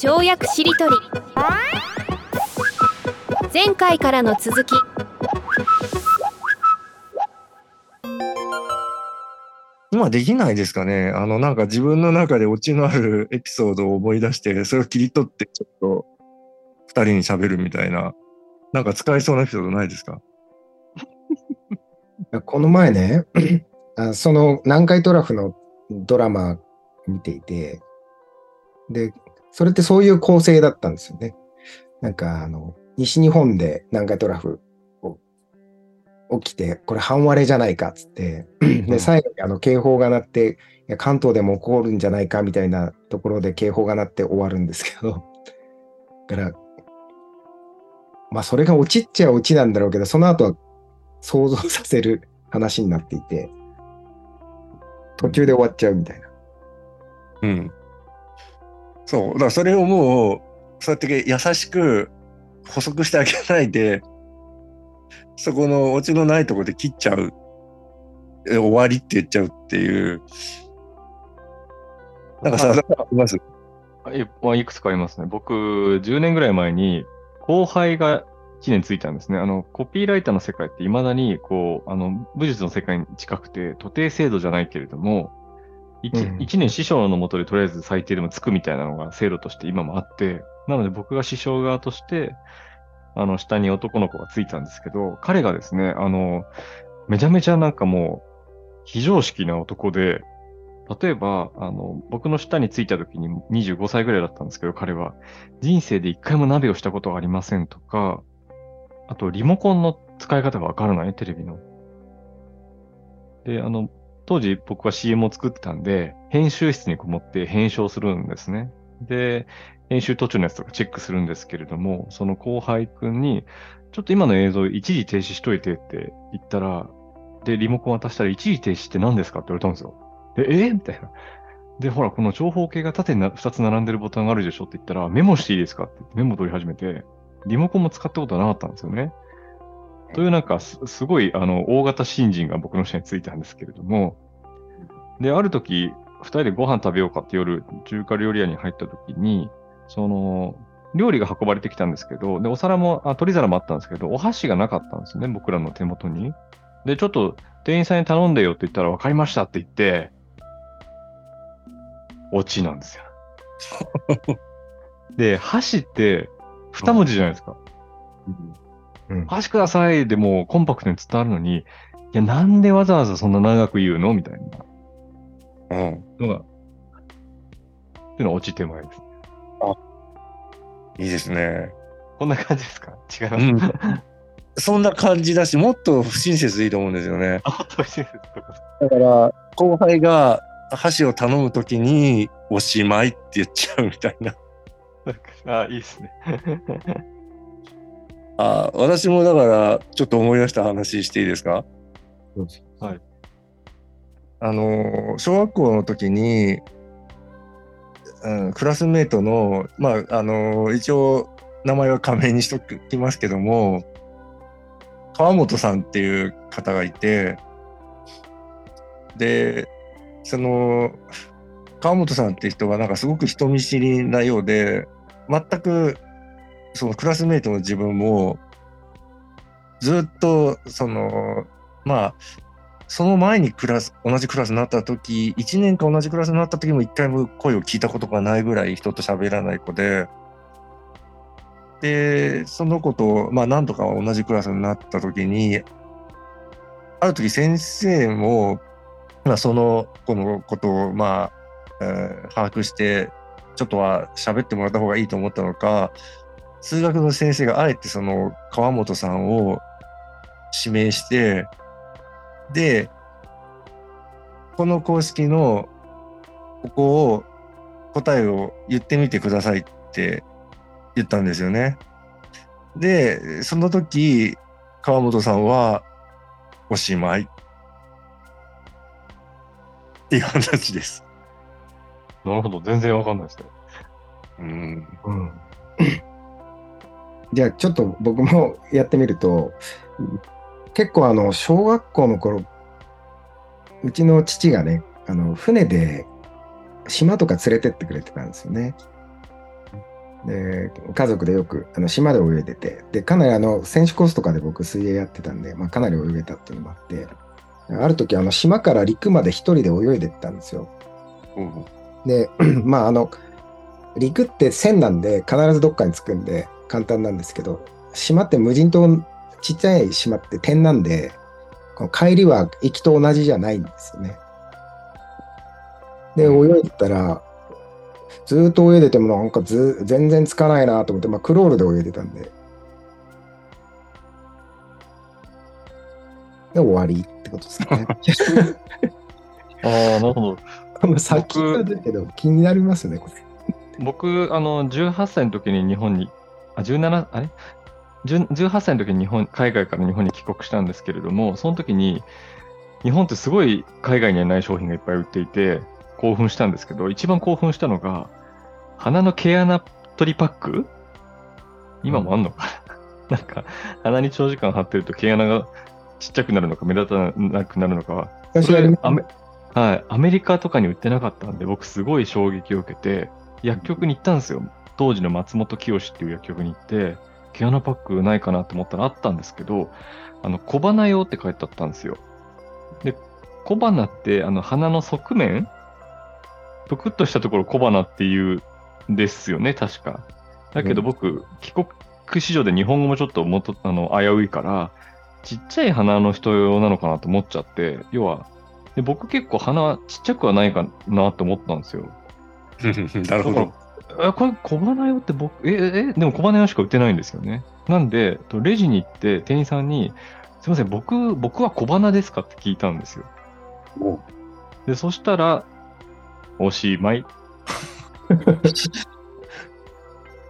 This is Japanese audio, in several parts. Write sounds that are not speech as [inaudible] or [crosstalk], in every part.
跳躍しりとり。前回からの続き。今できないですかね。あの、なんか自分の中でオチのあるエピソードを思い出して、それを切り取ってちょっと二人に喋るみたいな、なんか使えそうなエピソードないですか？[laughs] この前ね、あその南海トラフのドラマ見ていて、で、それってそういう構成だったんですよね。なんか、あの、西日本で南海トラフ起きて、これ半割れじゃないかっつって、で、最後にあの警報が鳴って、いや関東でも起こるんじゃないかみたいなところで警報が鳴って終わるんですけど、だから、まあそれが落ちっちゃ落ちなんだろうけど、その後は想像させる話になっていて、途中で終わっちゃうみたいな。うん。そう。だからそれをもう、そうやって優しく補足してあげないで、そこのオチのないところで切っちゃう。終わりって言っちゃうっていう。なんかさ、あります？いまあいくつかありますね。僕、10年ぐらい前に、後輩が1年ついたんですね。あの、コピーライターの世界って未だに、こう、あの、武術の世界に近くて、徒弟制度じゃないけれども、1, うん一年師匠のもとでとりあえず最低でもつくみたいなのが制度として今もあって、なので僕が師匠側として、あの、下に男の子がついたんですけど、彼がですね、あの、めちゃめちゃなんかもう、非常識な男で、例えば、あの、僕の下についた時に25歳ぐらいだったんですけど、彼は、人生で一回も鍋をしたことがありませんとか、あと、リモコンの使い方がわからない、テレビの。で、あの、当時僕は CM を作ってたんで、編集室にこもって編集をするんですね。で、編集途中のやつとかチェックするんですけれども、その後輩くんに、ちょっと今の映像一時停止しといてって言ったら、で、リモコン渡したら一時停止って何ですかって言われたんですよ。で、えー？みたいな。で、ほら、この長方形が縦に2つ並んでるボタンがあるでしょって言ったら、メモしていいですかってメモ取り始めて、リモコンも使ったことはなかったんですよね。というなんかす、すごい、あの、大型新人が僕の下についたんですけれども、で、ある時、二人でご飯食べようかって夜、中華料理屋に入った時に、その、料理が運ばれてきたんですけど、で、お皿も、あ、取り皿もあったんですけど、お箸がなかったんですね、僕らの手元に。で、ちょっと店員さんに頼んでよって言ったら、分かりましたって言って、オチなんですよ。[laughs] で、箸って二文字じゃないですか。うん箸くださいでもうコンパクトに伝わるのに、いや、なんでわざわざそんな長く言うのみたいなうん。のが、っていうのがオチ手前です。いいですね。こんな感じですか？違います？うん。そんな感じだし、もっと不親切でいいと思うんですよね。[laughs] あ、と親切とか。だから、後輩が箸を頼むときに、おしまいって言っちゃうみたいな。[laughs] あ、いいですね。あ私もだから、ちょっと思い出した話していいですか？はい。あの、小学校の時に、うん、クラスメートの、まあ、あの、一応、名前は仮名にしときますけども、川本さんっていう方がいて、で、その、川本さんって人がなんかすごく人見知りなようで、全くそのクラスメートの自分も、ずっと、その、まあ、その前にクラス、同じクラスになった時、1年間同じクラスになった時も一回も声を聞いたことがないぐらい人と喋らない子で、で、その子と、まあ、何とか同じクラスになった時に、ある時先生も、まあ、その子のことを、まあ、えー把握して、ちょっとは喋ってもらった方がいいと思ったのか、数学の先生があえてその川本さんを指名して、で、この公式のここを答えを言ってみてくださいって言ったんですよね。で、その時、川本さんはおしまいっていう話です。なるほど。全然わかんないですね。うん。うんじゃあちょっと僕もやってみると結構あの小学校の頃うちの父がねあの船で島とか連れてってくれてたんですよね。で、家族でよくあの島で泳いでて、で、かなりあの選手コースとかで僕水泳やってたんで、まあ、かなり泳げたっていうのもあって、ある時あの島から陸まで一人で泳いでったんですよ。うんで、[clears throat] まああの、陸って線なんで必ずどっかに着くんで簡単なんですけど、島って無人島、ちっちゃい島って点なんで、この帰りは行きと同じじゃないんですよね。で、泳いでたら、ずーっと泳いでてもなんかず全然つかないなと思って、まあクロールで泳いでたんで。で、終わりってことですね。[laughs] ああ、なるほど。[laughs] まあ先だけど気になりますね、これ。僕、あの、18歳の時に日本に、あ、17、あれ？10 ?18 歳の時に日本、海外から日本に帰国したんですけれども、その時に、日本ってすごい海外にはない商品がいっぱい売っていて、興奮したんですけど、一番興奮したのが、鼻の毛穴取りパック？今もあんのかな、[laughs] なんか、鼻に長時間貼ってると毛穴がちっちゃくなるのか目立たなくなるのかは、私やりますアメはい、アメリカとかに売ってなかったんで、僕すごい衝撃を受けて、薬局に行ったんですよ。当時の松本清っていう薬局に行って、毛穴パックないかなと思ったらあったんですけど、あの、小鼻用って書いてあったんですよ。で、小鼻って、あの、鼻の側面ぷくっとしたところ小鼻っていうんですよね、確か。だけどうん僕、帰国子女で日本語もちょっともあの、危ういから、ちっちゃい鼻の人用なのかなと思っちゃって、要は、で僕結構鼻ちっちゃくはないかなと思ったんですよ。[laughs] なるほど。え、これ小鼻用って僕、え、え、えでも小鼻用しか売ってないんですよね。なんで、とレジに行って店員さんに、すいません、僕、僕は小鼻ですかって聞いたんですよ。おで、そしたら、おしまい。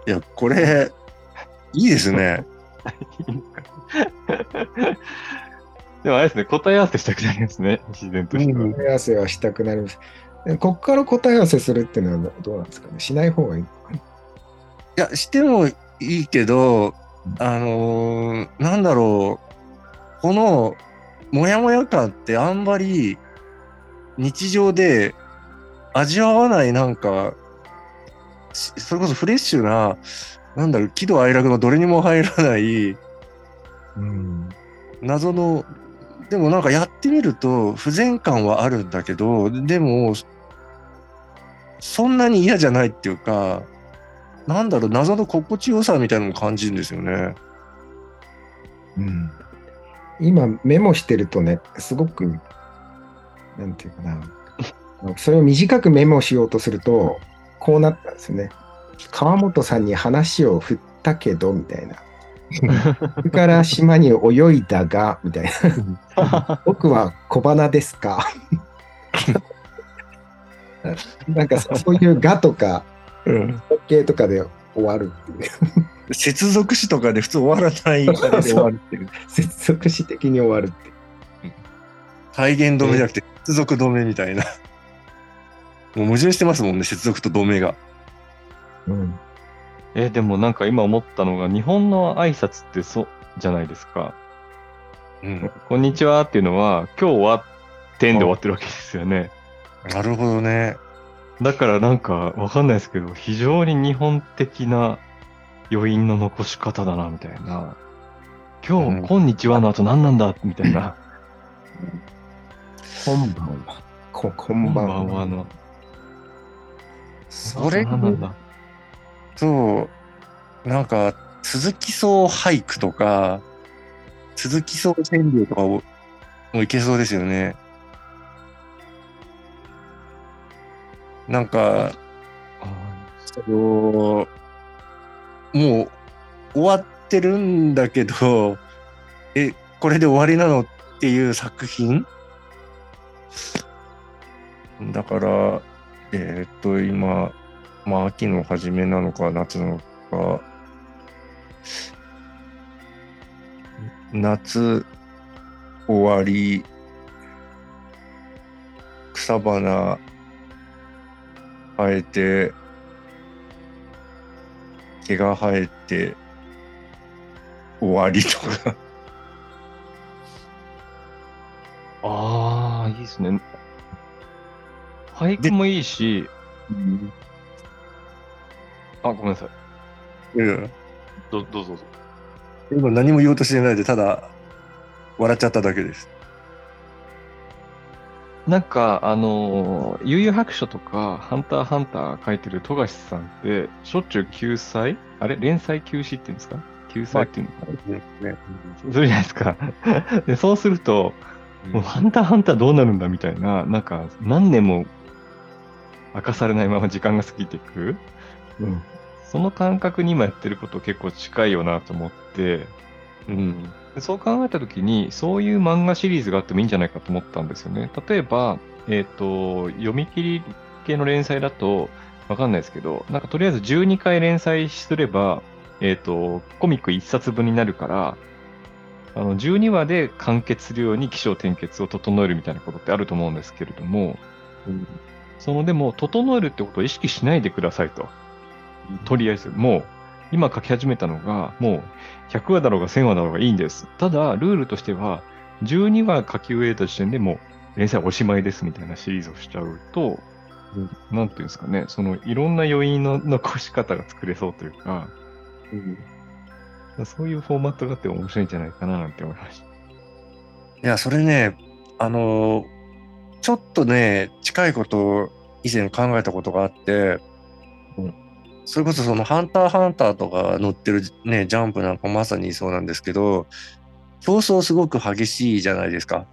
いや、これ、いいですね。[laughs] でもあれですね、答え合わせしたくなりますね、自然として答え合わせはしたくなります。でこっから答え合わせするっていうのはどうなんですかね？しない方がいいのかな？いや、してもいいけど、あのーなんだろう、この、もやもや感ってあんまり日常で味わわないなんか、しそれこそフレッシュな、なんだろう、喜怒哀楽のどれにも入らないうん。謎の、でもなんかやってみると不全感はあるんだけど、でも、そんなに嫌じゃないっていうか、なんだろう、謎の心地よさみたいなのも感じるんですよね。うん。今メモしてるとね、すごく、なんていうかな。[laughs] それを短くメモしようとすると、こうなったんですよね。川本さんに話を振ったけど、みたいな。それから島に泳いだが、みたいな。[laughs] 僕は小花ですか？[laughs] なんかそういうがとか、うん。系とかで終わるっていう。接続詞とかで普通終わらないあれで終わるってい [laughs] う。接続詞的に終わるっていう。体言止めじゃなくて接続止めみたいな。もう矛盾してますもんね、接続と止めが。うん。え、でもなんか今思ったのが、日本の挨拶ってそうじゃないですか。うん。こんにちはっていうのは、今日は点で終わってるわけですよね。なるほどね。だからなんかわかんないですけど、非常に日本的な余韻の残し方だな、みたいな。今日、うんこんにちはの後何なんだみたいな。こんばんは。こここんばんは。はの。それ何なんだ？そう、なんか、続きそう俳句とか、続きそう川柳とかをもういけそうですよね。なんか、そのもう終わってるんだけど、え、これで終わりなのっていう作品？だから、えーっと、今、まあ、秋の初めなのか、夏なのか、夏終わり、草花生えて、毛が生えて、終わりとか。ああ、いいですね。俳句もいいし、あ、ごめんなさい。うん。どどうぞどうぞ。今何も言おうとしてないで、ただ、笑っちゃっただけです。なんか、あのー悠々白書とか、ハンターハンター書いてる富樫さんって、しょっちゅう救済？あれ？連載休止っていうんですか？救済っていうの？かな、ね、するじゃないですか。[laughs] で、そうすると、もうハンターハンターどうなるんだみたいな、なんか何年も明かされないまま時間が過ぎていく。うん。その感覚に今やってること結構近いよなと思って、うん。でそう考えたときに、そういう漫画シリーズがあってもいいんじゃないかと思ったんですよね。例えば、えっ、と、読み切り系の連載だと、わかんないですけど、なんかとりあえず12回連載すれば、えっ、と、コミック1冊分になるから、あの、12話で完結するように起承転結を整えるみたいなことってあると思うんですけれども、そのでも、整えるってことを意識しないでくださいと。とりあえず、もう、今書き始めたのが、もう100話だろうが1000話だろうがいいんです。ただ、ルールとしては、12話書き終えた時点でもう連載おしまいですみたいなシリーズをしちゃうと、うんなんていうんですかね、そのいろんな余韻の残し方が作れそうというか、そういうフォーマットがあって面白いんじゃないかななんて思いました。いや、それね、あの、ちょっとね、近いことを以前考えたことがあって、うんそれこそそのハンターハンターとか載ってるね、ジャンプなんかまさにそうなんですけど、競争すごく激しいじゃないですか。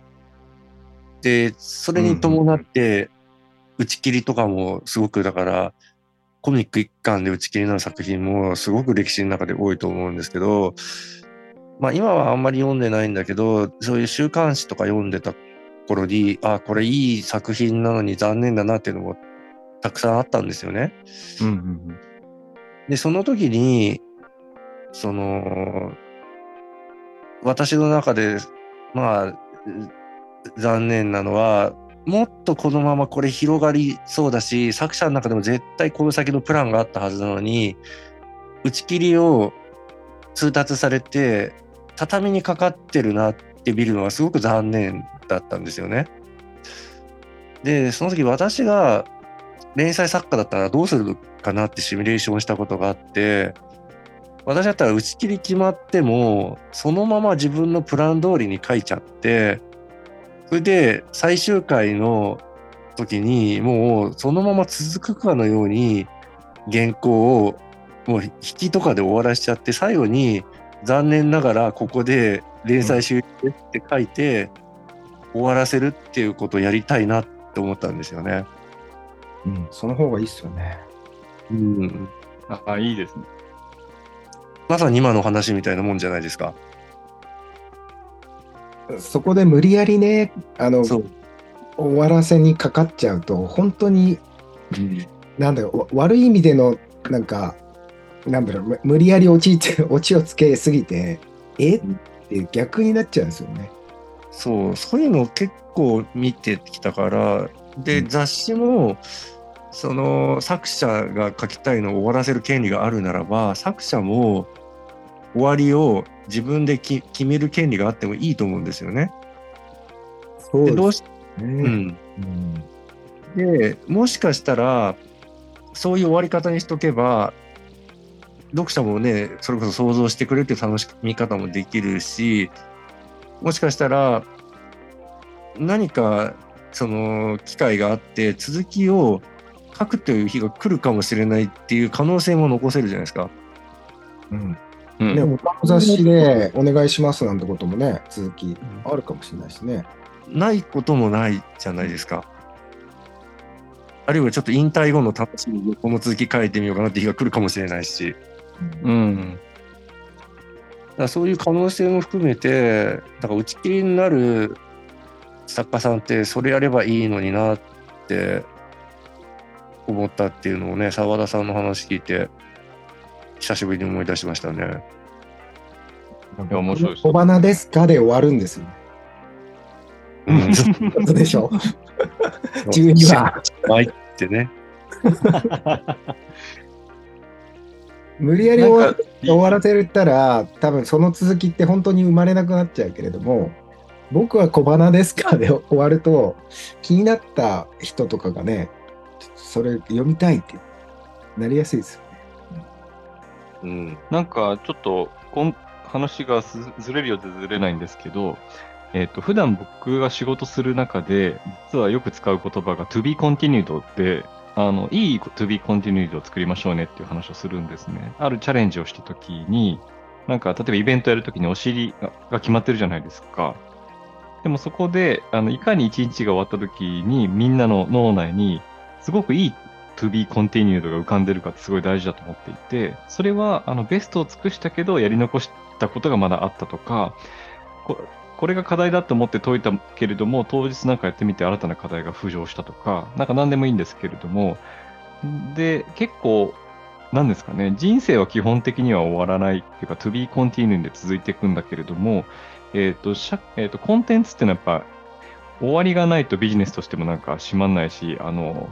で、それに伴って、打ち切りとかもすごくだから、コミック一巻で打ち切りになる作品もすごく歴史の中で多いと思うんですけど、まあ今はあんまり読んでないんだけど、そういう週刊誌とか読んでた頃に、あ、これいい作品なのに残念だなっていうのもたくさんあったんですよね。うんで、その時に、その、私の中で、まあ、残念なのは、もっとこのままこれ広がりそうだし、作者の中でも絶対この先のプランがあったはずなのに、打ち切りを通達されて、畳にかかってるなって見るのはすごく残念だったんですよね。で、その時私が連載作家だったらどうするかなってシミュレーションしたことがあって、私だったら打ち切り決まっても、そのまま自分のプラン通りに書いちゃって、それで最終回の時にもうそのまま続くかのように原稿をもう引きとかで終わらしちゃって、最後に残念ながらここで連載終了って書いて終わらせるっていうことをやりたいなって思ったんですよね。うん。その方がいいっすよね。うん。ああ、いいですね。まさに今の話みたいなもんじゃないですか。そこで無理やりね、あの。終わらせにかかっちゃうと、本当に、なんだろう、わ悪い意味での、なんか、なんだろう、む無理やり落ちて、[laughs] 落ちをつけすぎて、え？って逆になっちゃうんですよね。そう、そういうのを結構見てきたから、で、うん雑誌も、その作者が書きたいのを終わらせる権利があるならば、作者も終わりを自分でき決める権利があってもいいと思うんですよね。そうでどうしね。うん、うんで、もしかしたら、そういう終わり方にしとけば、読者もね、それこそ想像してくれるっていう楽しみ方もできるし、もしかしたら、何か、その、機会があって、続きを書くという日が来るかもしれないっていう可能性も残せるじゃないですか。うんうん。でも、他の雑誌でお願いしますなんてこともね、続きあるかもしれないしね。ないこともないじゃないですか。あるいはちょっと引退後の楽しみにこの続き書いてみようかなって日が来るかもしれないし。うん。だからそういう可能性も含めて、だから打ち切りになる作家さんってそれやればいいのになって思ったっていうのをね、澤田さんの話聞いて、久しぶりに思い出しましたね。いや面白いです小花ですかで終わるんですよ。うん、でしょ。[laughs] 12話。はいってね。[laughs] 無理やり終わらせたら、多分その続きって本当に生まれなくなっちゃうけれども、僕は小花ですかで終わると、気になった人とかがね、それ読みたいってなりやすいですよね。うん。なんかちょっとこん話がすずれるようでずれないんですけど、えっ、と、普段僕が仕事する中で、実はよく使う言葉が to be continued で、あの、いい to be continued を作りましょうねっていう話をするんですね。あるチャレンジをしたときに、なんか、例えばイベントやるときにお尻がが決まってるじゃないですか。でもそこで、あの、いかに一日が終わったときに、みんなの脳内に、すごくいい to be continued が浮かんでるかってすごい大事だと思っていて、それは、あの、ベストを尽くしたけど、やり残したことがまだあったとか、ここれが課題だと思って解いたけれども、当日なんかやってみて新たな課題が浮上したとか、なんか何でもいいんですけれども、で、結構、なんですかね、人生は基本的には終わらないっていうか、to be continued で続いていくんだけれども、えっ、と、えっ、と、コンテンツっていうのはやっぱ、終わりがないとビジネスとしてもなんか閉まんないし、あの、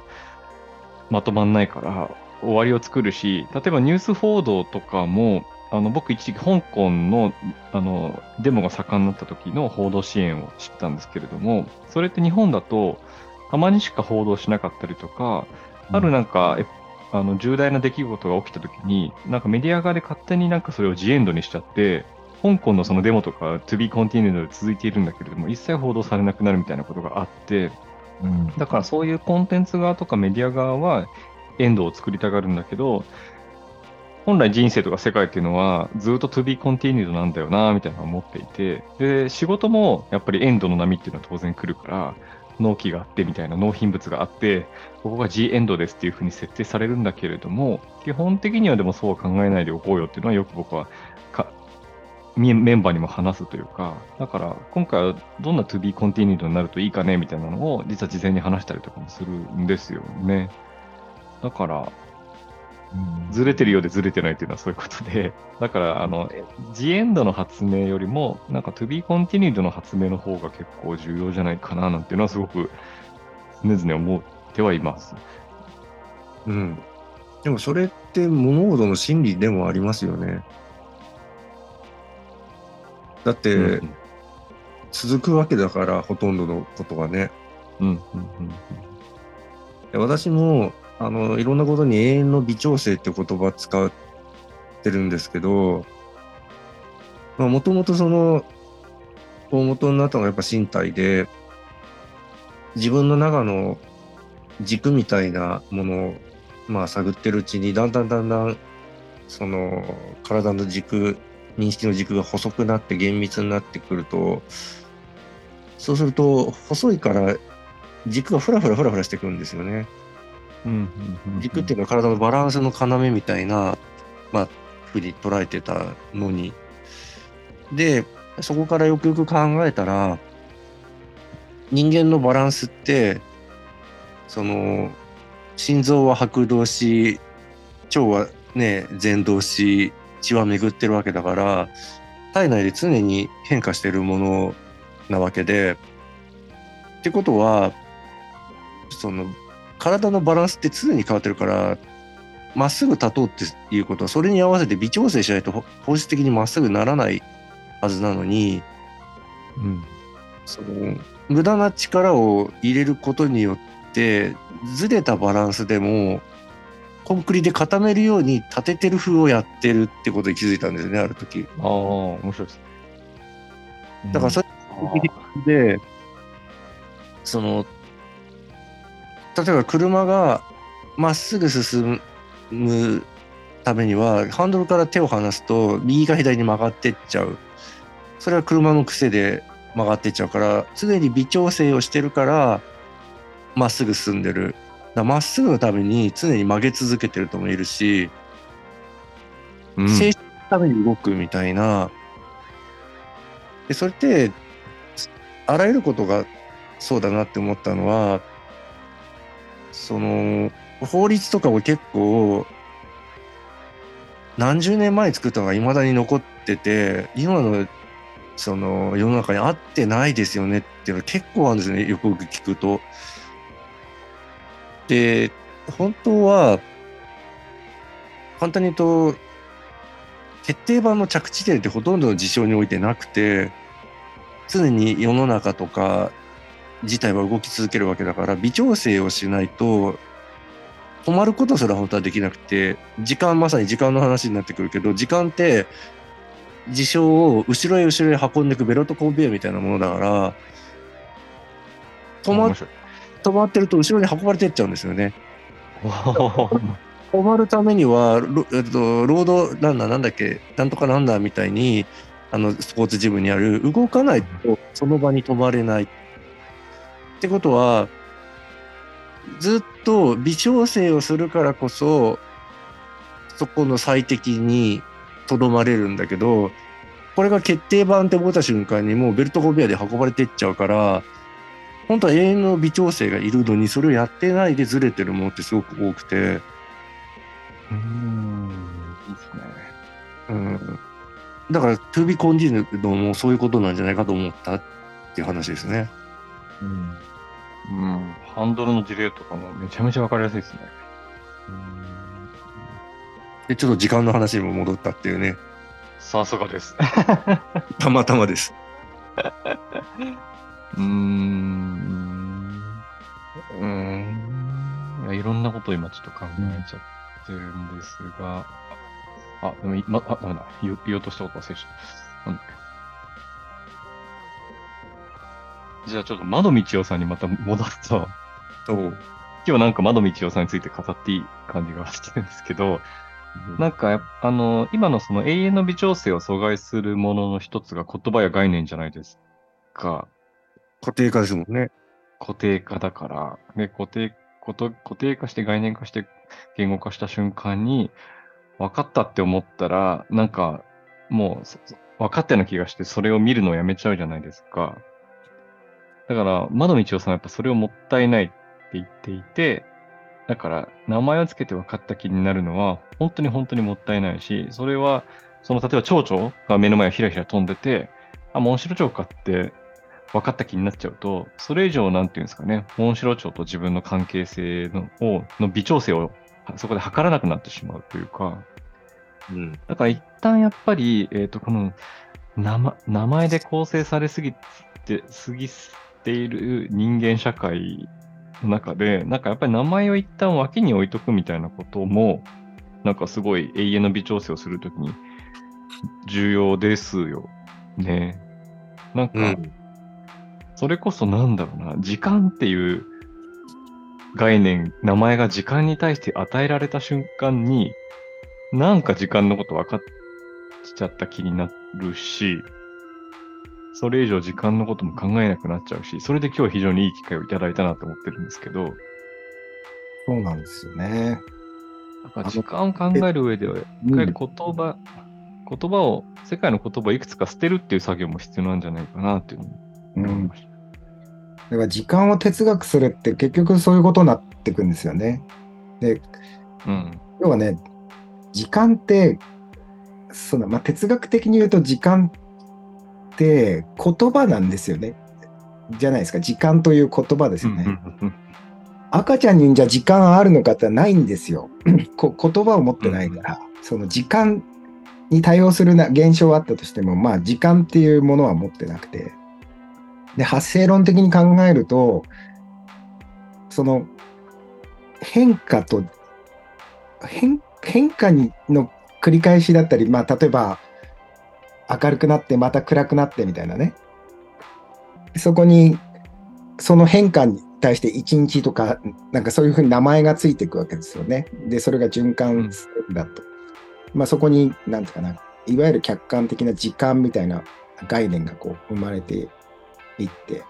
まとまんないから、終わりを作るし、例えばニュース報道とかも、あの、僕一時期香港の、あの、デモが盛んになった時の報道支援を知ったんですけれども、それって日本だと、たまにしか報道しなかったりとか、あるなんか、えあの、重大な出来事が起きた時に、なんかメディア側で勝手になんかそれをジエンドにしちゃって、香港のそのデモとか to be continued で続いているんだけれども、一切報道されなくなるみたいなことがあって、うん。だからそういうコンテンツ側とかメディア側はエンドを作りたがるんだけど、本来人生とか世界っていうのはずっと to be continued なんだよな、みたいなのを思っていて、で、仕事もやっぱりエンドの波っていうのは当然来るから、納期があってみたいな納品物があって、ここが G エンドですっていうふうに設定されるんだけれども、基本的にはでもそうは考えないでおこうよっていうのはよく僕はかメンバーにも話すというか、だから今回はどんな to be continued になるといいかねみたいなのを実は事前に話したりとかもするんですよね。だから、ずれてるようでずれてないっていうのはそういうことで、だから、あの、ジエンドの発明よりも、なんか to be continued の発明の方が結構重要じゃないかななんていうのはすごく常々思ってはいます。うん。でもそれって物事の真理でもありますよね。だって、うん続くわけだから、ほとんどのことがね。うんうんで私も、あの、いろんなことに永遠の微調整って言葉使ってるんですけど、まあ、もともとその、大元になったのがやっぱ身体で、自分の中の軸みたいなものを、まあ、探ってるうちに、だんだんだんだん、その、体の軸、認識の軸が細くなって厳密になってくると、そうすると、細いから軸がふらふらふらふらしてくるんですよね。軸っていうのは体のバランスの要みたいな、まあ、ふうに捉えてたのに。で、そこからよくよく考えたら、人間のバランスって、その、心臓は拍動し、腸はね、前動し、血は巡ってるわけだから、体内で常に変化してるものなわけで、ってことは、その、体のバランスって常に変わってるから、まっすぐ立とうっていうことは、それに合わせて微調整しないとほ本質的にまっすぐならないはずなのに、うん。その無駄な力を入れることによって、ずれたバランスでも、コンクリで固めるように立ててる風をやってるってことに気づいたんですよね、ある時。ああ、面白いです。だからそれで、その、例えば車がまっすぐ進むためには、ハンドルから手を離すと、右か左に曲がってっちゃう。それは車の癖で曲がってっちゃうから、常に微調整をしてるから、まっすぐ進んでる。だまっすぐのために常に曲げ続けてるともいるし、うん静止のために動くみたいな。で、それって、あらゆることがそうだなって思ったのは、その、法律とかも結構、何十年前に作ったのが未だに残ってて、今の、その、世の中に合ってないですよねっていうのが結構あるんですね、よくよく聞くと。で、本当は、簡単に言うと、決定版の着地点ってほとんどの事象においてなくて、常に世の中とか自体は動き続けるわけだから、微調整をしないと、止まることすら本当はできなくて、時間、まさに時間の話になってくるけど、時間って、事象を後ろへ後ろへ運んでいくベルトコンベヤみたいなものだから、止ま面白い。止まってると後ろに運ばれてっちゃうんですよね。[laughs] 止まるためには、ロ,、えっと、ロードランナーなんだっけ、なんとかランナーみたいに、あの、スポーツジムにある、動かないとその場に止まれない。ってことは、ずっと微調整をするからこそ、そこの最適にとどまれるんだけど、これが決定版って思った瞬間にもうベルトコンベヤーで運ばれてっちゃうから、本当は永遠の微調整がいるのに、それをやってないでずれてるものってすごく多くて、うーん。いいですね。うんだから、to be continued もそういうことなんじゃないかと思ったっていう話ですね。うんうん。ハンドルの事例とかもめちゃめちゃわかりやすいですね。で、ちょっと時間の話にも戻ったっていうね。さすがです。たまたまです。[laughs] うーん。うーん。いや、いろんなことを今ちょっと考えちゃってるんですが、あ、でもい、ま、あ、ダメだ。言お言おうとしたこと忘れちゃった。なんだっけ。じゃあちょっと窓道夫さんにまた戻ると。今日なんか窓道夫さんについて語っていい感じがしてるんですけど、なんかあの、今のその永遠の微調整を阻害するものの一つが言葉や概念じゃないですか。固定化ですもんね。固定化だから、で、固定、こと固定化して概念化して言語化した瞬間に、分かったって思ったら、なんか、もう、分かったような気がして、それを見るのをやめちゃうじゃないですか。だから、窓道夫さんはやっぱそれをもったいないって言っていて、だから、名前をつけて分かった気になるのは、本当に本当にもったいないし、それは、その、例えば蝶々が目の前をひらひら飛んでて、あ、モンシロチョウかって分かった気になっちゃうと、それ以上、なんていうんですかね、モンシロチョウと自分の関係性のをの微調整をそこで測らなくなってしまうというか、うん。だから一旦やっぱり、えっ、と、この名前名前で構成されすぎて、すぎている人間社会の中で、なんかやっぱり名前を一旦脇に置いとくみたいなことも、なんかすごい永遠の微調整をするときに重要ですよね。なんか、うん。それこそなんだろうな、時間っていう概念、名前が時間に対して与えられた瞬間に、なんか時間のこと分かっちゃった気になるし、それ以上時間のことも考えなくなっちゃうし、それで今日は非常にいい機会をいただいたなと思ってるんですけど、そうなんですよね。だから時間を考える上では、一回言葉、言葉を、世界の言葉をいくつか捨てるっていう作業も必要なんじゃないかなっていうのを思いました。だから時間を哲学するって結局そういうことになってくんですよね。で、うん。要はね、時間って、そのまあ、哲学的に言うと時間って言葉なんですよね。じゃないですか。時間という言葉ですよね。うん赤ちゃんにじゃあ時間あるのかってないんですよ。[clears throat] こ言葉を持ってないから、その時間に対応するな現象はあったとしても、まあ時間っていうものは持ってなくて。で、発生論的に考えると、その変化と変変化にの繰り返しだったり、まあ例えば明るくなってまた暗くなってみたいなね。そこにその変化に対して1日とか、なんかそういうふうに名前がついていくわけですよね。で、それが循環するんだと。まあそこに、なんていうかな、いわゆる客観的な時間みたいな概念がこう生まれていって。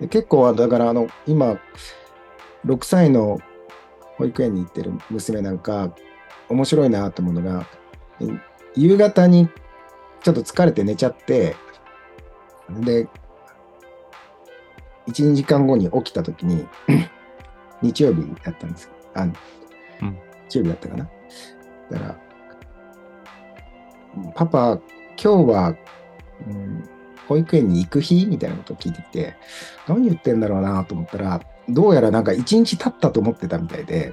で結構、だからあの、今、6歳の保育園に行ってる娘なんか、面白いなと思うのが、夕方にちょっと疲れて寝ちゃって、で、1、2時間後に起きたときに、日曜日だったんですあ、うん日曜日だったかな。だから、パパ、今日は、うん保育園に行く日みたいなことを聞いてきて、何言ってんだろうなと思ったら、どうやらなんか1日経ったと思ってたみたいで、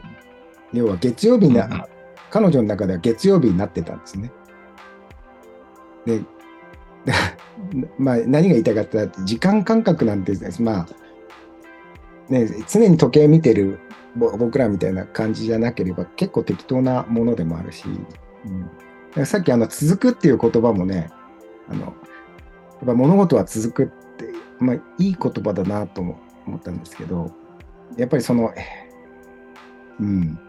要は月曜日な、うんうん彼女の中では月曜日になってたんですね。で、で [laughs] まあ、何が言いたかったら、時間感覚なんてですね、まあ、ね、常に時計見てるぼ僕らみたいな感じじゃなければ結構適当なものでもあるし、うん、さっきあの続くっていう言葉もねあのぱ物事は続くって、まあ、いい言葉だなと思ったんですけどやっぱりその、うん、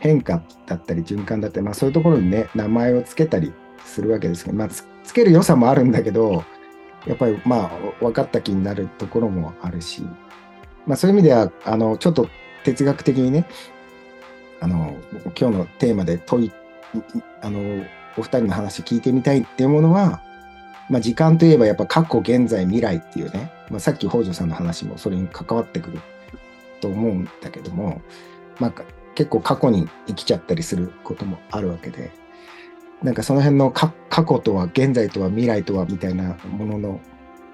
変化だったり循環だったり、まあ、そういうところにね名前をつけたりするわけですけど、まあ、つける良さもあるんだけどやっぱりまあ分かった気になるところもあるし、まあ、そういう意味ではあのちょっと哲学的にねあの今日のテーマで問いあのお二人の話聞いてみたいっていうものは、まあ、時間といえばやっぱ過去現在未来っていうね、まあ、さっき北条さんの話もそれに関わってくると思うんだけども、まあ、結構過去に生きちゃったりすることもあるわけでなんかその辺の過去とは現在とは未来とはみたいなものの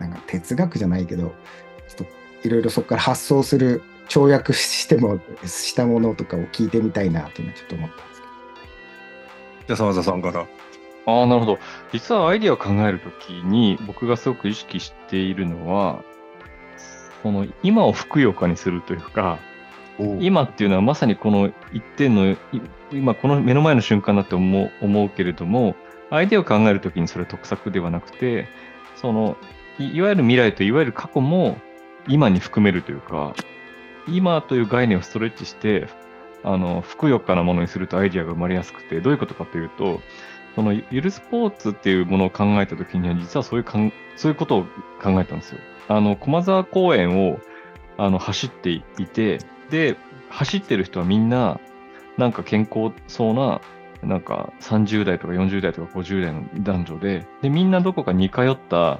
なんか哲学じゃないけどちょっといろいろそこから発想する跳躍してもしたものとかを聞いてみたいなというのはちょっと思ったんですけど。じゃあ澤田さんから。ああ、なるほど。実はアイディアを考えるときに、僕がすごく意識しているのは、その今をふくよかにするというか、今っていうのはまさにこの一点の、い今この目の前の瞬間だって思う思うけれども、アイデアを考えるときにそれは得策ではなくて、そのいいわゆる未来といわゆる過去も今に含めるというか、今という概念をストレッチして、あの、ふくよかなものにするとアイデアが生まれやすくて、どういうことかというと、そのゆるスポーツっていうものを考えた時には、実はそういうかん、そういうことを考えたんですよ。あの、駒沢公園を、あの、走っていて、で、走ってる人はみんな、なんか健康そうな、なんか30代とか40代とか50代の男女で、で、みんなどこか似通った、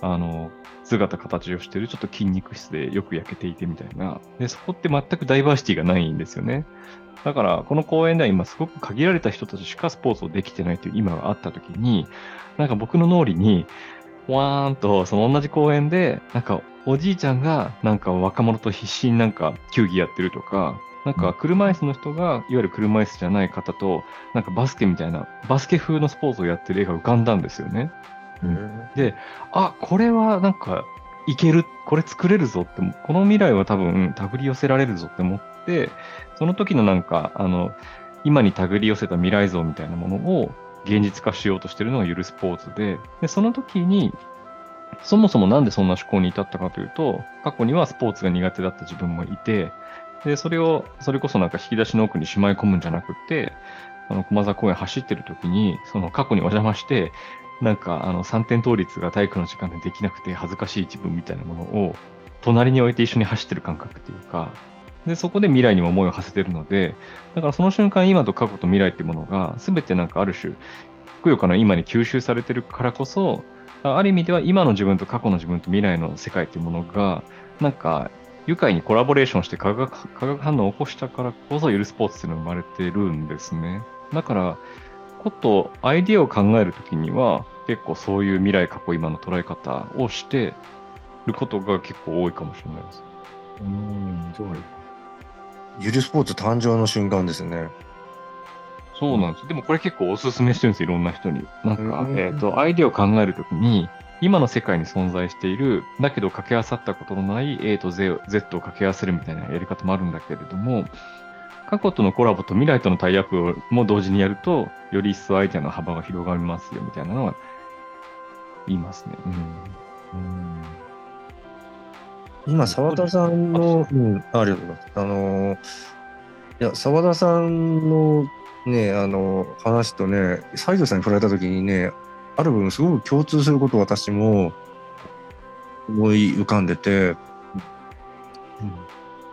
あの、姿形をしてる、ちょっと筋肉質でよく焼けていてみたいな。で、そこって全くダイバーシティがないんですよね。だから、この公園では今すごく限られた人たちしかスポーツをできてないという今があった時に、なんか僕の脳裏に、わーんと、その同じ公園で、なんかおじいちゃんがなんか若者と必死になんか球技やってるとか、なんか車椅子の人が、いわゆる車椅子じゃない方と、なんかバスケみたいな、バスケ風のスポーツをやってる絵が浮かんだんですよね。で、あ、これはなんかいける、これ作れるぞって、この未来は多分手繰り寄せられるぞって思って、その時のなんか、あの、今に手繰り寄せた未来像みたいなものを現実化しようとしてるのがゆるスポーツで、で、その時に、そもそもなんでそんな思考に至ったかというと、過去にはスポーツが苦手だった自分もいて、で、それを、それこそなんか引き出しの奥にしまい込むんじゃなくて、あの、駒沢公園走ってる時に、その過去にお邪魔して、なんか、あの、3点倒立が体育の時間でできなくて恥ずかしい自分みたいなものを、隣に置いて一緒に走ってる感覚っていうか、で、そこで未来にも思いを馳せてるので、だからその瞬間、今と過去と未来っていうものが、すべてなんかある種、ふくよかな今に吸収されてるからこそ、ある意味では今の自分と過去の自分と未来の世界っていうものが、なんか、愉快にコラボレーションして化学化学反応を起こしたからこそ、ゆるスポーツっていうのが生まれてるんですね。だから、ことアイディアを考えるときには、結構そういう未来、過去、今の捉え方をしてることが結構多いかもしれないです。うん、そうゆるスポーツ誕生の瞬間ですね。そうなんです。でもこれ結構おすすめしてるんです、いろんな人に。なんか、うんえっ、と、アイディアを考えるときに、今の世界に存在している、だけど掛け合わさったことのない A と Z を掛け合わせるみたいなやり方もあるんだけれども、過去とのコラボと未来とのタイアップも同時にやると、より一層アイデアの幅が広がりますよみたいなのは言いますね。うん。今、澤田さん。の、うん、ありがとうございます。あの、いや、澤田さん。のね、あの、話とね、西条さん。に振られたときにね、ある部分すごく共通することを私も思い浮かん。でて、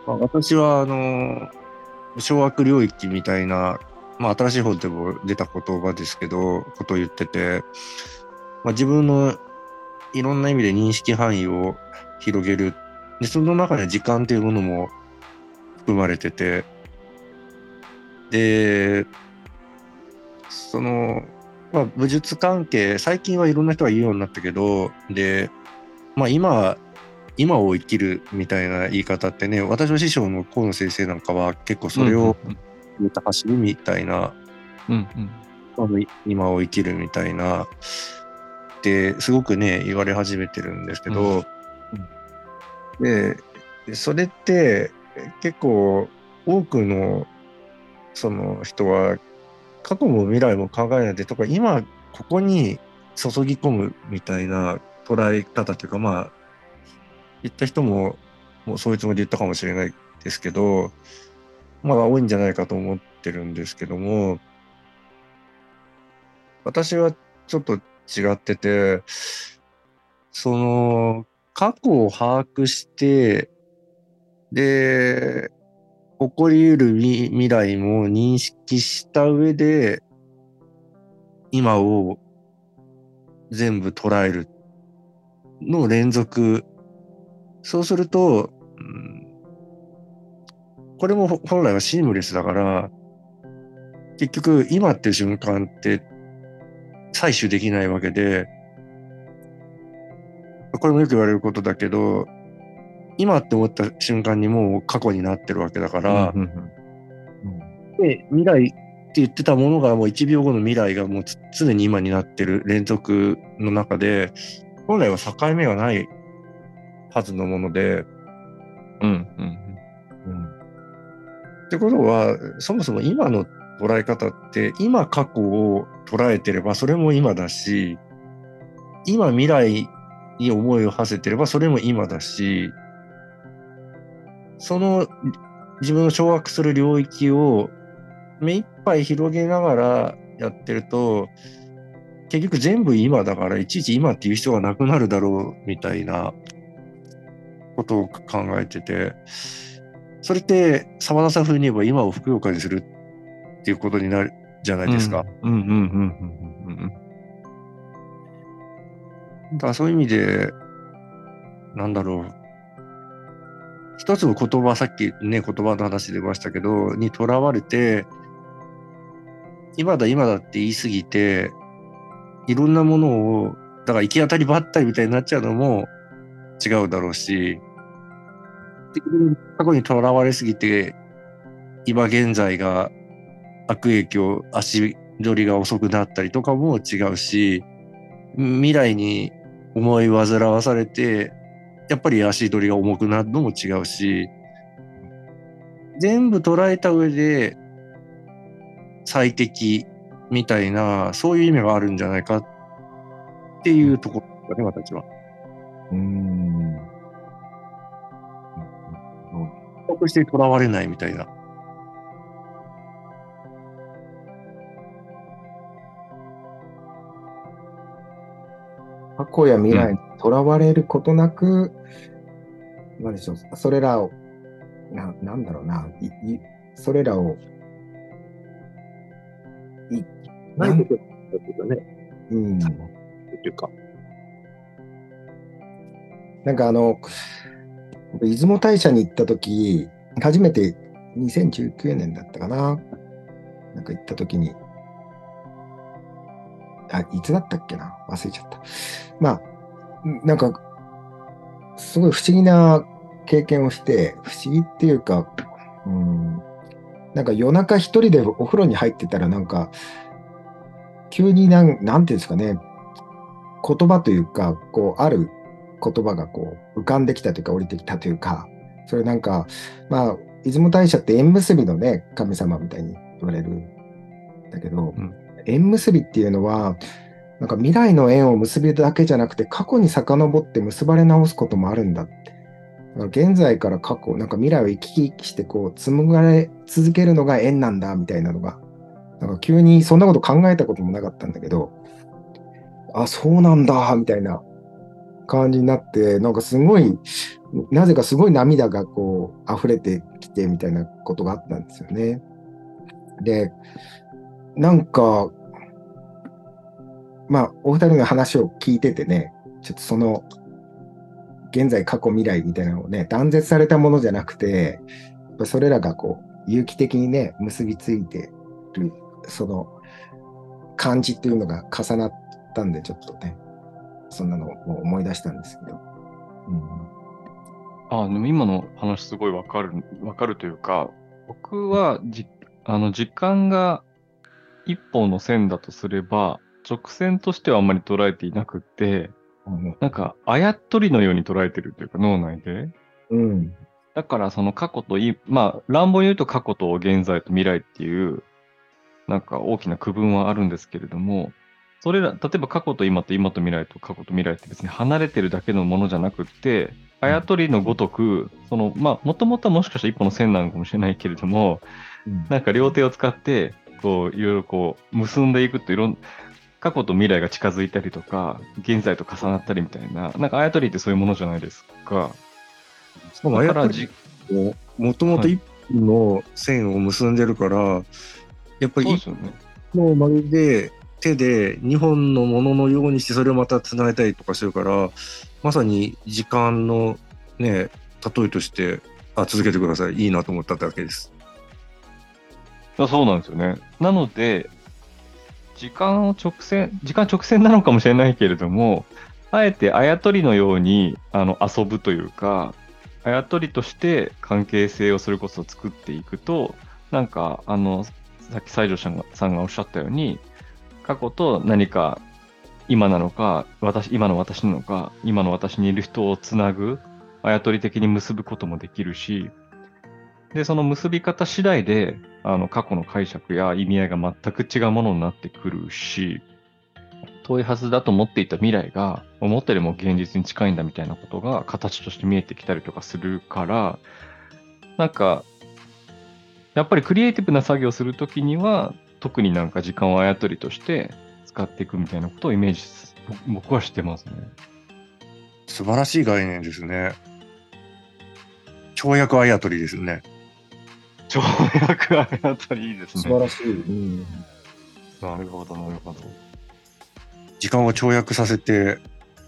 まあ、私は、あの、掌握領域みたいな、まあ、新しい本でも出た言葉ですけど、ことを言ってて、まあ、自分のいろんな意味で認識範囲を広げる。で、その中には時間っていうものも含まれてて、で、その、まあ、武術関係、最近はいろんな人が言うようになったけど、で、まあ今、今を生きるみたいな言い方ってね、私の師匠の河野先生なんかは結構それをうん言った走りみたいな、うんうん。あの今を生きるみたいな、ってすごくね、言われ始めてるんですけど、で、それって結構、多くのその人は過去も未来も考えないでとか今ここに注ぎ込むみたいな捉え方というかまあ言った人ももうそういうつもりで言ったかもしれないですけどまあ多いんじゃないかと思ってるんですけども私はちょっと違っててその過去を把握してで起こり得る未未来も認識した上で、今を全部捉えるの連続。そうすると、うんこれもほ本来はシームレスだから、結局今って瞬間って採取できないわけで、これもよく言われることだけど、今って思った瞬間にもう過去になってるわけだから、うんうんで未来って言ってたものがもう1秒後の未来がもうつ常に今になってる連続の中で、本来は境目がないはずのもので、うんうんってことは、そもそも今の捉え方って、今過去を捉えてればそれも今だし、今未来に思いを馳せてればそれも今だし、その自分の掌握する領域を目いっぱい広げながらやってると、結局全部今だから、いちいち今っていう人がなくなるだろうみたいなことを考えてて、それって沢田さん風に言えば今をふくよかにするっていうことになるじゃないですか。うんうんうんうんうんだからそういう意味で、なんだろう。一つの言葉、さっきね、言葉の話出ましたけど、にとらわれて、今だ今だって言い過ぎて、いろんなものを、だから行き当たりばったりみたいになっちゃうのも違うだろうし、過去にとらわれすぎて、今現在が悪影響、足取りが遅くなったりとかも違うし、未来に思い煩わされて、やっぱり足取りが重くなるのも違うし、全部捉えた上で最適みたいな、そういう意味があるんじゃないかっていうところだね、私は。うん。として囚われないみたいな。過去や未来にとらわれることなく、なんでしょう、それらを、ななんだろうな、いいそれらを、いないことだね。うん、っていうか。なんかあの、出雲大社に行った時初めて2019年だったかな。なんか行った時に、あ、いつだったっけな？忘れちゃった。まあ、なんか、すごい不思議な経験をして、不思議っていうか、うん、なんか夜中一人でお風呂に入ってたらなんか、急になん、なんていうんですかね、言葉というか、こう、ある言葉がこう浮かんできたというか降りてきたというか、それなんか、まあ、出雲大社って縁結びのね、神様みたいに言われるんだけど、うん縁結びっていうのは、なんか未来の縁を結びだけじゃなくて、過去に遡って結ばれ直すこともあるんだって。だから現在から過去、なんか未来を生き生きしてこう紡がれ続けるのが縁なんだみたいなのが、なんか急にそんなこと考えたこともなかったんだけど、あ、そうなんだみたいな感じになって、なんかすごい、なぜかすごい涙がこう溢れてきてみたいなことがあったんですよね。で、なんか、まあ、お二人の話を聞いててね、ちょっとその、現在、過去、未来みたいなのをね、断絶されたものじゃなくて、やっぱそれらがこう、有機的にね、結びついてる、その、感じっていうのが重なったんで、ちょっとね、そんなのを思い出したんですけど。うんあ、でも今の話すごいわかる、わかるというか、僕はじ、あの、時間が一本の線だとすれば、直線としてはあんまり捉えていなくって、なんか、あやっとりのように捉えてるというか、脳内で。うん。だからその過去とい、まあ乱暴に言うと過去と現在と未来っていう、なんか大きな区分はあるんですけれども、それら、例えば過去と今と今と未来と過去と未来って別に離れてるだけのものじゃなくって、あやとりのごとく、その、まあ、もともとはもしかしたら一本の線なのかもしれないけれども、なんか両手を使って、こう、いろいろこう、結んでいくといろん、過去と未来が近づいたりとか、現在と重なったりみたいな、なんかあやとりってそういうものじゃないですか。かもあだからやとりじ、もともと一本の線を結んでるから、やっぱり一そうまるで手で2本のもののようにしてそれをまた繋いだりとかしてるから、まさに時間のね、例えとして、あ、続けてください。いいなと思っただけです。あそうなんですよね。なので、時間を直線、時間直線なのかもしれないけれども、あえてあやとりのようにあの遊ぶというか、あやとりとして関係性をそれこそ作っていくと、なんか、あの、さっき西条さんがさんがおっしゃったように、過去と何か今なのか、私、今の私なのか、今の私にいる人をつなぐ、あやとり的に結ぶこともできるし、で、その結び方次第で、あの、過去の解釈や意味合いが全く違うものになってくるし、遠いはずだと思っていた未来が、思ったよりも現実に近いんだみたいなことが形として見えてきたりとかするから、なんか、やっぱりクリエイティブな作業をするときには、特になんか時間をあやとりとして使っていくみたいなことをイメージす、僕僕はしてますね。素晴らしい概念ですね。跳躍あやとりですね。跳躍あやとりいいですね。素晴らしい。うんなるほど、なるほど。時間を跳躍させて、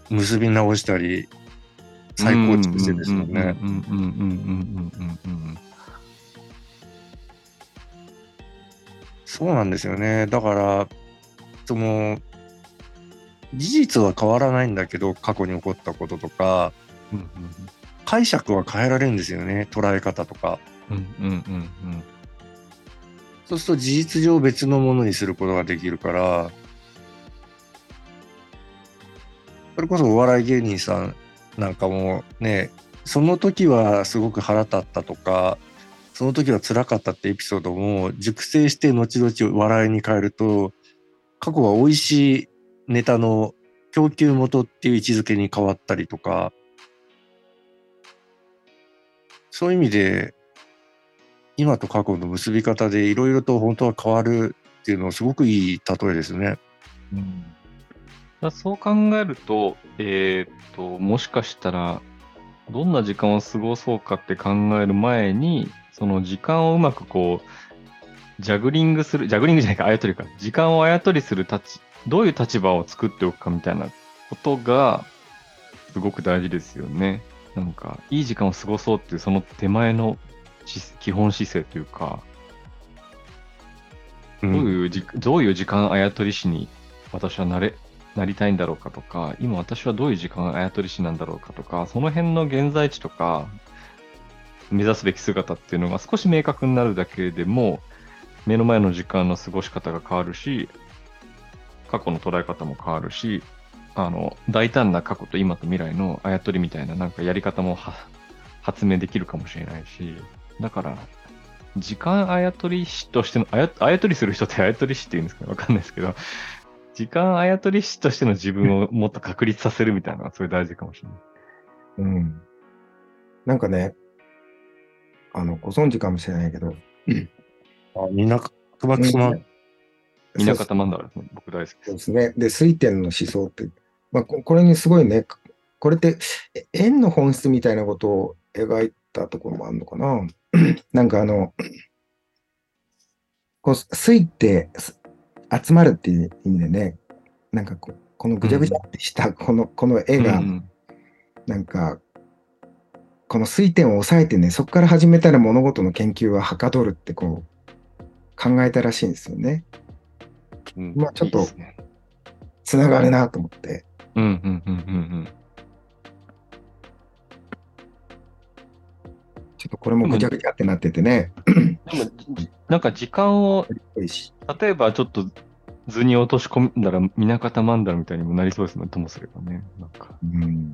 結び直したり、再構築してですよね。うんうんうんうんうんうんうんうんそうなんですよね。だから、その、事実は変わらないんだけど、過去に起こったこととか、うんうん解釈は変えられるんですよね。捉え方とか。うんうんうんそうすると事実上別のものにすることができるから、それこそお笑い芸人さんなんかもね、その時はすごく腹立ったとか、その時は辛かったってエピソードも熟成して後々笑いに変えると、過去は美味しいネタの供給元っていう位置づけに変わったりとか、そういう意味で、今と過去の結び方でいろいろと本当は変わるっていうのはすごくいい例えですね。うんだそう考えると、えーっと、もしかしたら、どんな時間を過ごそうかって考える前に、その時間をうまくこう、ジャグリングする、ジャグリングじゃないか、あやとりか、時間をあやとりする立ち、どういう立場を作っておくかみたいなことが、すごく大事ですよね。なんか、いい時間を過ごそうっていう、その手前のし基本姿勢というか、うんどういうじ、どういう時間あやとり師に私はなれ、なりたいんだろうかとか、今私はどういう時間あやとり師なんだろうかとか、その辺の現在地とか、目指すべき姿っていうのが少し明確になるだけでも、目の前の時間の過ごし方が変わるし、過去の捉え方も変わるし、あの、大胆な過去と今と未来のあやとりみたいななんかやり方も発明できるかもしれないし、だから、時間あやとり師としての、あやあやとりする人ってあやとり師って言うんですかわかんないですけど、時間あやとり師としての自分をもっと確立させるみたいなのがすごい大事かもしれない。うん。なんかね、あの、ご存知かもしれないけど、あみんな、くまくすま、みなかたマンダラですね。僕大好きです。そうですね。で、水天の思想って、まあ、ここれにすごいね、これって、え円の本質みたいなことを描いたところもあるのかな？[clears throat] なんかあの、こう水ってす集まるっていう意味でね、なんかここのぐちゃぐちゃってしたこの、この絵がう、んなんか、この水点を抑えてね、そこから始めたら物事の研究ははかどるってこう、考えたらしいんですよね。うんまあちょっとつながるなと思って。うんうんうんうんちょっとこれもぐちゃぐちゃってなっててね。うん。でも、なんか時間を、例えばちょっと図に落とし込んだら、みなかたマンダラみたいにもなりそうですね、ともすればね。なんか。うん。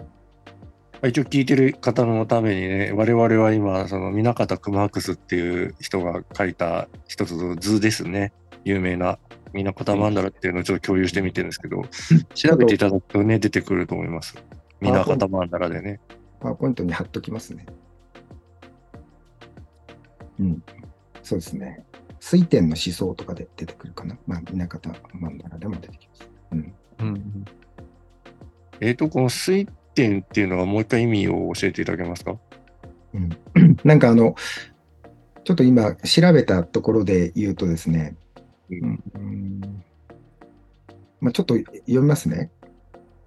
一応聞いてる方のためにね、我々は今、その南方熊博っていう人が書いた一つの図ですね。有名な南方曼荼羅っていうのをちょっと共有してみてるんですけど、[laughs] 調べていただくとね、出てくると思います。南方曼荼羅でね。パワーポイントに貼っときますね。うん。そうですね。水天の思想とかで出てくるかな。まあ、南方曼荼羅でも出てきます。うん。うんえっ、と、この水天っていうのはもう一回意味を教えていただけますか？うん、[clears throat] なんかあの、ちょっと今調べたところで言うとですね、うんうんまあ、ちょっと読みますね。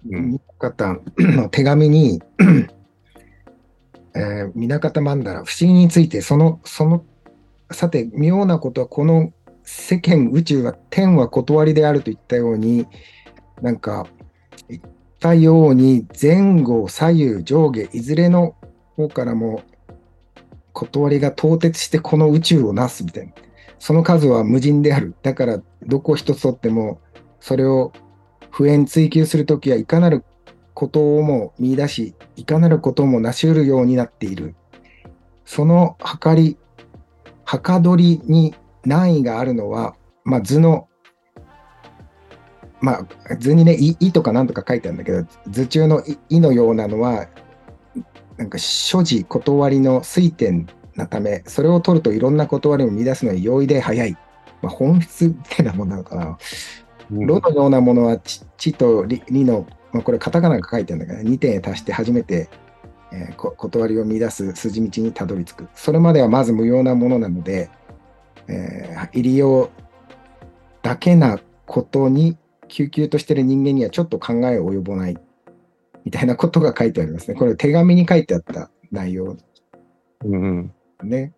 うん。方の [clears throat] 手紙に、[clears throat] えー、南方曼荼羅、不思議について、その、その、さて、妙なことは、この世間、宇宙は、天は断りであるといったように、なんか、言ったように、前後、左右、上下、いずれの方からも、断りが凍結してこの宇宙をなすみたいな。その数は無尽である。だから、どこ一つとっても、それを普遍追求するときはいかなることをも見出し、いかなることも成し得るようになっている。その計り、はかどりに難易があるのは、まあ、図の、まあ、図にね、いいとかなんとか書いてあるんだけど、図中のいいのようなのは、なんか所持断りの水点なため、それを取るといろんな断りを見出すのに容易で早い。まあ、本質みたいなものなのかな。ロのようなものはち、ちとりりの、まあ、これカタカナが書いてあるんだけど、2点へ足して初めて、えーこ断りを見出す筋道にたどり着く。それまではまず無用なものなので、えー入りようだけなことに、救急としてる人間にはちょっと考えを及ぼない。みたいなことが書いてありますね。これ手紙に書いてあった内容うん。ね。